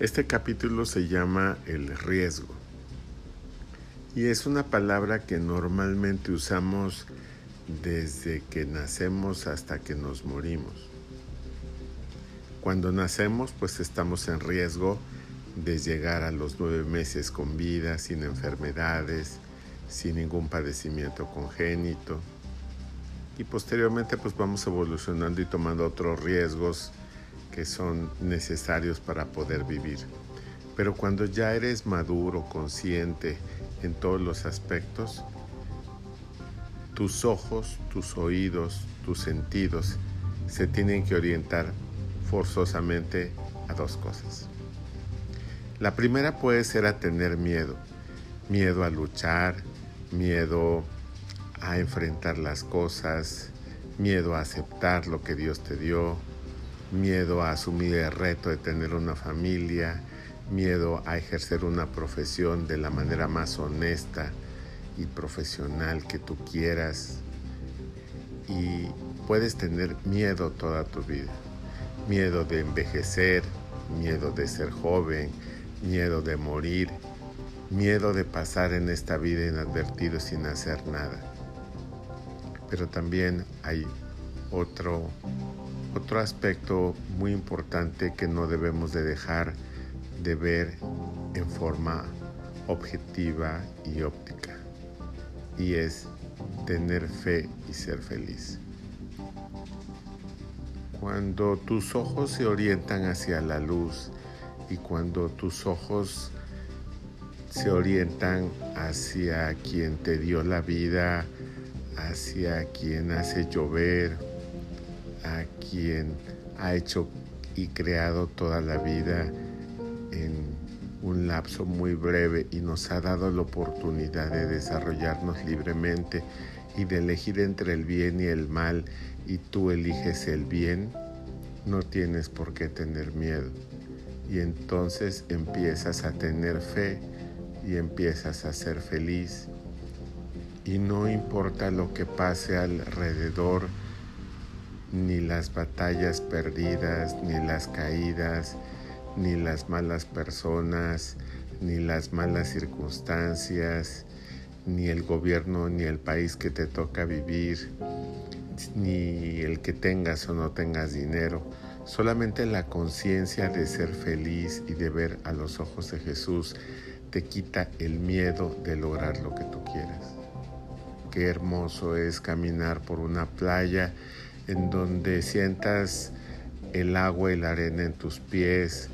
Este capítulo se llama el riesgo y es una palabra que normalmente usamos desde que nacemos hasta que nos morimos. Cuando nacemos pues estamos en riesgo de llegar a los nueve meses con vida, sin enfermedades, sin ningún padecimiento congénito. Y posteriormente pues vamos evolucionando y tomando otros riesgos que son necesarios para poder vivir. Pero cuando ya eres maduro, consciente en todos los aspectos, tus ojos, tus oídos, tus sentidos se tienen que orientar forzosamente a dos cosas. La primera puede ser a tener miedo, miedo a luchar, miedo a enfrentar las cosas, miedo a aceptar lo que Dios te dio, miedo a asumir el reto de tener una familia, miedo a ejercer una profesión de la manera más honesta y profesional que tú quieras. Y puedes tener miedo toda tu vida. Miedo de envejecer, miedo de ser joven, miedo de morir, miedo de pasar en esta vida inadvertido sin hacer nada. Pero también hay otro otro aspecto muy importante que no debemos de dejar de ver en forma objetiva y óptica y es tener fe y ser feliz. Cuando tus ojos se orientan hacia la luz y cuando tus ojos se orientan hacia quien te dio la vida, hacia quien hace llover, a quien ha hecho y creado toda la vida en un lapso muy breve y nos ha dado la oportunidad de desarrollarnos libremente y de elegir entre el bien y el mal y tú eliges el bien, no tienes por qué tener miedo. Y entonces empiezas a tener fe y empiezas a ser feliz. Y no importa lo que pase alrededor, ni las batallas perdidas, ni las caídas, ni las malas personas, ni las malas circunstancias, ni el gobierno, ni el país que te toca vivir, ni el que tengas o no tengas dinero. Solamente la conciencia de ser feliz y de ver a los ojos de Jesús te quita el miedo de lograr lo que tú quieras. Qué hermoso es caminar por una playa en donde sientas el agua y la arena en tus pies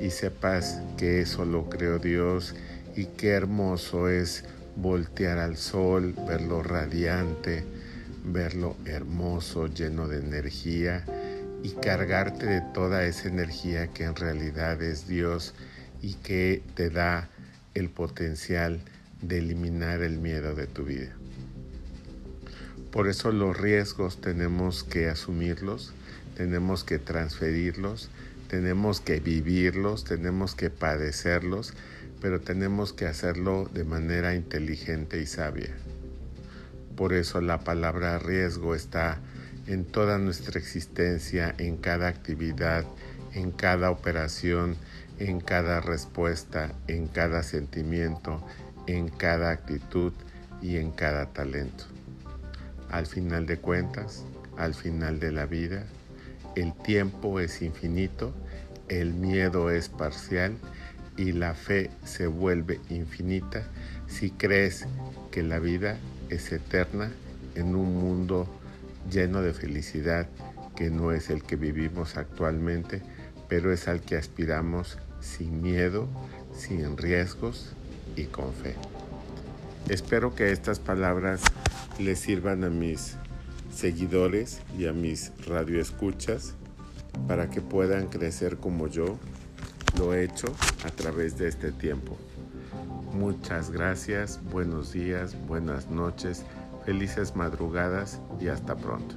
y sepas que eso lo creó Dios y qué hermoso es voltear al sol, verlo radiante, verlo hermoso, lleno de energía y cargarte de toda esa energía que en realidad es Dios y que te da el potencial de eliminar el miedo de tu vida. Por eso los riesgos tenemos que asumirlos, tenemos que transferirlos, tenemos que vivirlos, tenemos que padecerlos, pero tenemos que hacerlo de manera inteligente y sabia. Por eso la palabra riesgo está en toda nuestra existencia, en cada actividad, en cada operación, en cada respuesta, en cada sentimiento, en cada actitud y en cada talento. Al final de cuentas, al final de la vida, el tiempo es infinito, el miedo es parcial y la fe se vuelve infinita si crees que la vida es eterna en un mundo lleno de felicidad que no es el que vivimos actualmente, pero es al que aspiramos sin miedo, sin riesgos y con fe. Espero que estas palabras les sirvan a mis seguidores y a mis radioescuchas para que puedan crecer como yo lo he hecho a través de este tiempo. Muchas gracias, buenos días, buenas noches, felices madrugadas y hasta pronto.